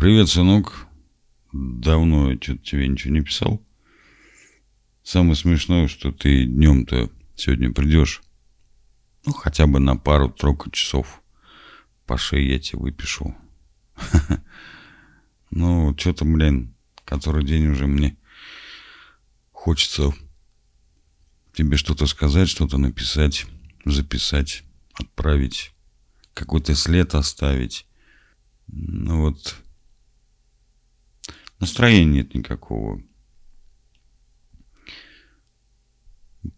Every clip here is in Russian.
Привет, сынок. Давно я что-то тебе ничего не писал. Самое смешное, что ты днем-то сегодня придешь. Ну, хотя бы на пару-тройку часов. По шее я тебе выпишу. Ну, что-то, блин, который день уже мне хочется тебе что-то сказать, что-то написать, записать, отправить, какой-то след оставить. Ну вот, настроения нет никакого.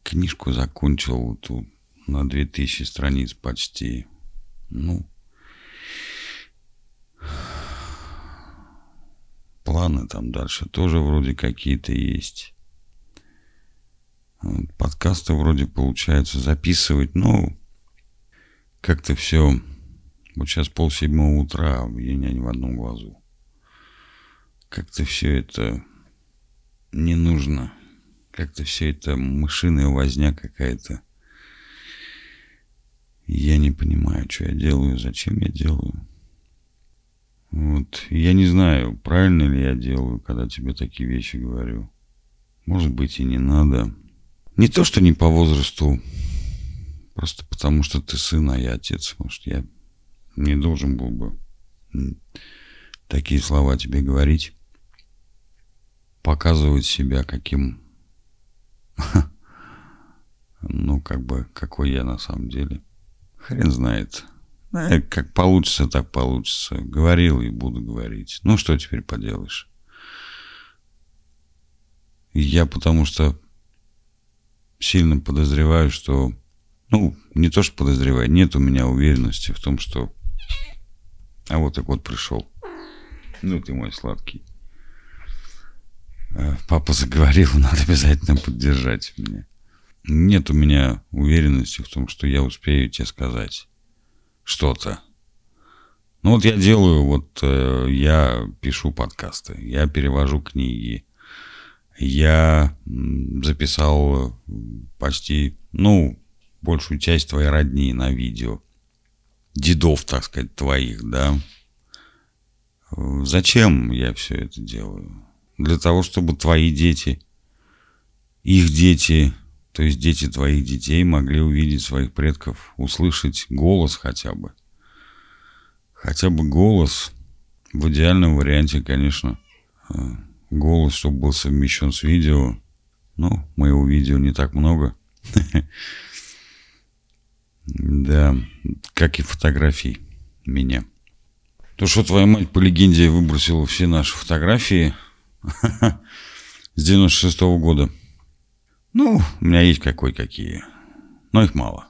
Книжку закончил тут на 2000 страниц почти. Ну, планы там дальше тоже вроде какие-то есть. Подкасты вроде получается записывать, но как-то все. Вот сейчас пол седьмого утра, а меня ни в одном глазу. Как-то все это не нужно. Как-то все это мышиная возня какая-то. Я не понимаю, что я делаю, зачем я делаю. Вот. Я не знаю, правильно ли я делаю, когда тебе такие вещи говорю. Может быть и не надо. Не то, что не по возрасту, просто потому что ты сын, а я отец. Может, я не должен был бы такие слова тебе говорить. Показывать себя каким... Ну, как бы, какой я на самом деле. Хрен знает. Э, как получится, так получится. Говорил и буду говорить. Ну, что теперь поделаешь? Я потому что сильно подозреваю, что... Ну, не то, что подозреваю, нет у меня уверенности в том, что... А вот так вот пришел. Ну, ты мой сладкий. Э, папа заговорил, надо обязательно поддержать меня. Нет у меня уверенности в том, что я успею тебе сказать что-то. Ну вот я делаю, вот э, я пишу подкасты, я перевожу книги, я записал почти, ну, большую часть твоей родни на видео. Дедов, так сказать, твоих, да. Зачем я все это делаю? Для того, чтобы твои дети, их дети то есть дети твоих детей могли увидеть своих предков, услышать голос хотя бы. Хотя бы голос. В идеальном варианте, конечно, э, голос, чтобы был совмещен с видео. Но моего видео не так много. Да, как и фотографий меня. То, что твоя мать по легенде выбросила все наши фотографии с 96 -го года – ну, у меня есть какой-какие, но их мало.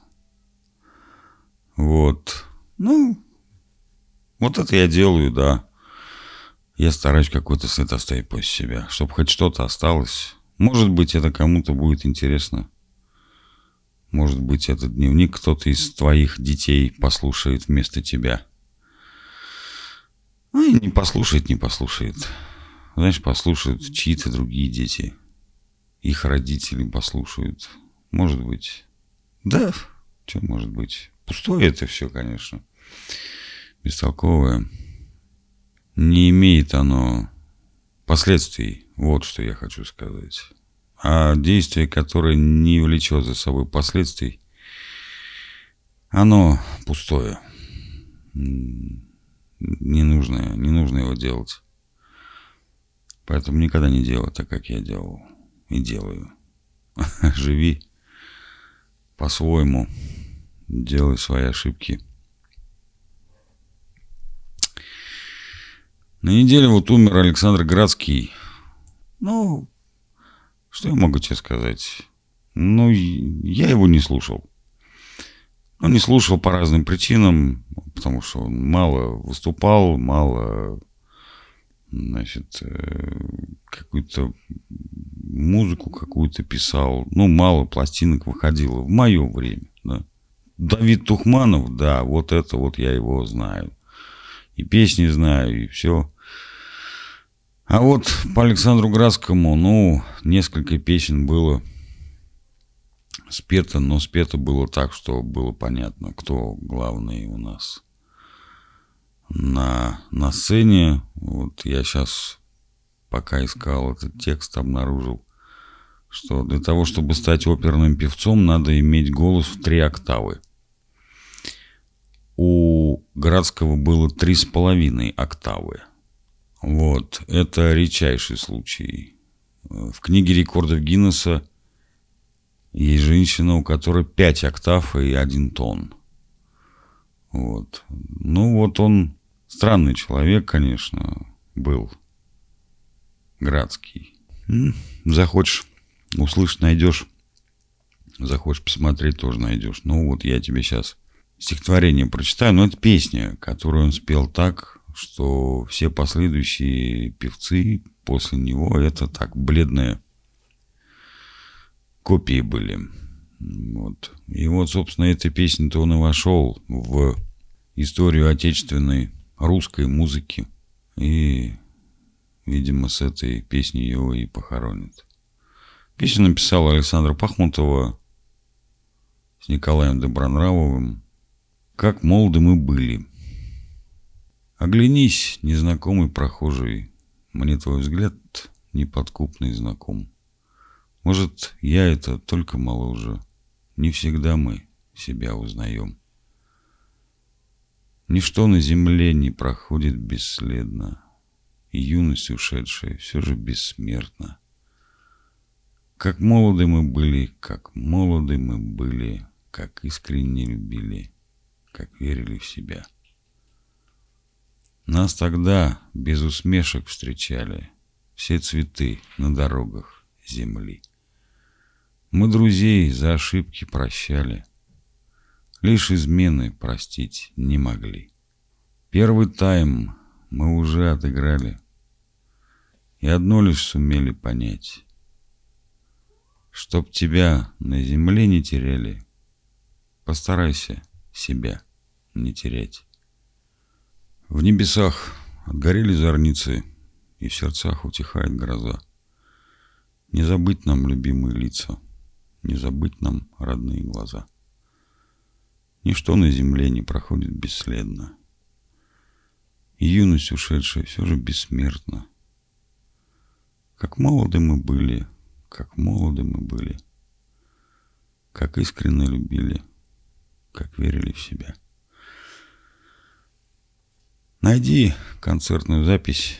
Вот. Ну, вот это я делаю, да. Я стараюсь какой-то след оставить после себя, чтобы хоть что-то осталось. Может быть, это кому-то будет интересно. Может быть, этот дневник кто-то из твоих детей послушает вместо тебя. И не послушает, не послушает. Знаешь, послушают чьи-то другие дети их родители послушают. Может быть. Да, что может быть. Пустое это все, конечно. Бестолковое. Не имеет оно последствий. Вот что я хочу сказать. А действие, которое не влечет за собой последствий, оно пустое. Не нужно, не нужно его делать. Поэтому никогда не делай так, как я делал и делаю. Живи по-своему, делай свои ошибки. На неделе вот умер Александр Градский. Ну, что я могу тебе сказать? Ну, я его не слушал. Ну, не слушал по разным причинам, потому что он мало выступал, мало, значит, э, какую-то музыку какую-то писал. Ну, мало пластинок выходило в мое время. Да. Давид Тухманов, да, вот это вот я его знаю. И песни знаю, и все. А вот по Александру Градскому, ну, несколько песен было спето, но спето было так, что было понятно, кто главный у нас. На, на сцене. Вот я сейчас, пока искал этот текст, обнаружил, что для того, чтобы стать оперным певцом, надо иметь голос в три октавы. У Градского было три с половиной октавы. Вот, это редчайший случай. В книге рекордов Гиннесса есть женщина, у которой пять октав и один тон. Вот. Ну вот он странный человек, конечно, был. Градский. Захочешь услышать, найдешь. Захочешь посмотреть, тоже найдешь. Ну вот я тебе сейчас стихотворение прочитаю. Но это песня, которую он спел так, что все последующие певцы после него это так бледные копии были. Вот. И вот, собственно, этой песней-то он и вошел в историю отечественной русской музыки. И, видимо, с этой песней его и похоронят. Песню написал Александр Пахмутова с Николаем Добронравовым. «Как молоды мы были». Оглянись, незнакомый прохожий, мне твой взгляд неподкупный знаком. Может, я это только моложе, не всегда мы себя узнаем. Ничто на земле не проходит бесследно, и юность ушедшая все же бессмертна. Как молоды мы были, как молоды мы были, как искренне любили, как верили в себя. Нас тогда без усмешек встречали все цветы на дорогах земли. Мы друзей за ошибки прощали, лишь измены простить не могли. Первый тайм мы уже отыграли, и одно лишь сумели понять. Чтоб тебя на земле не теряли, постарайся себя не терять. В небесах отгорели зорницы, и в сердцах утихает гроза. Не забыть нам любимые лица, не забыть нам родные глаза. Ничто на земле не проходит бесследно. И юность ушедшая все же бессмертна. Как молоды мы были, как молоды мы были, как искренне любили, как верили в себя. Найди концертную запись.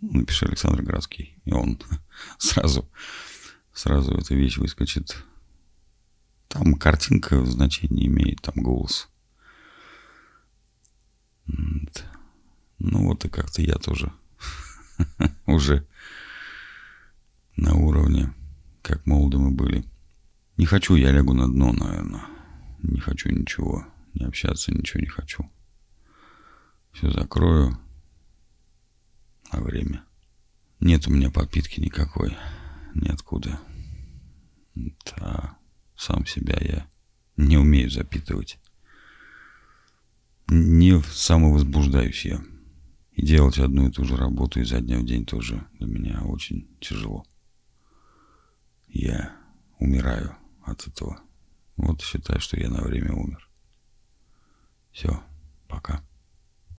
Напиши Александр Городский. И он сразу, сразу эта вещь выскочит. Там картинка значения имеет, там голос. Ну вот и как-то я тоже уже на уровне, как молоды мы были. Не хочу, я лягу на дно, наверное. Не хочу ничего, не общаться, ничего не хочу. Все закрою на время. Нет у меня подпитки никакой. Ниоткуда. А сам себя я не умею запитывать. Не самовозбуждаюсь я. И делать одну и ту же работу изо дня в день тоже для меня очень тяжело. Я умираю от этого. Вот считаю, что я на время умер. Все, пока.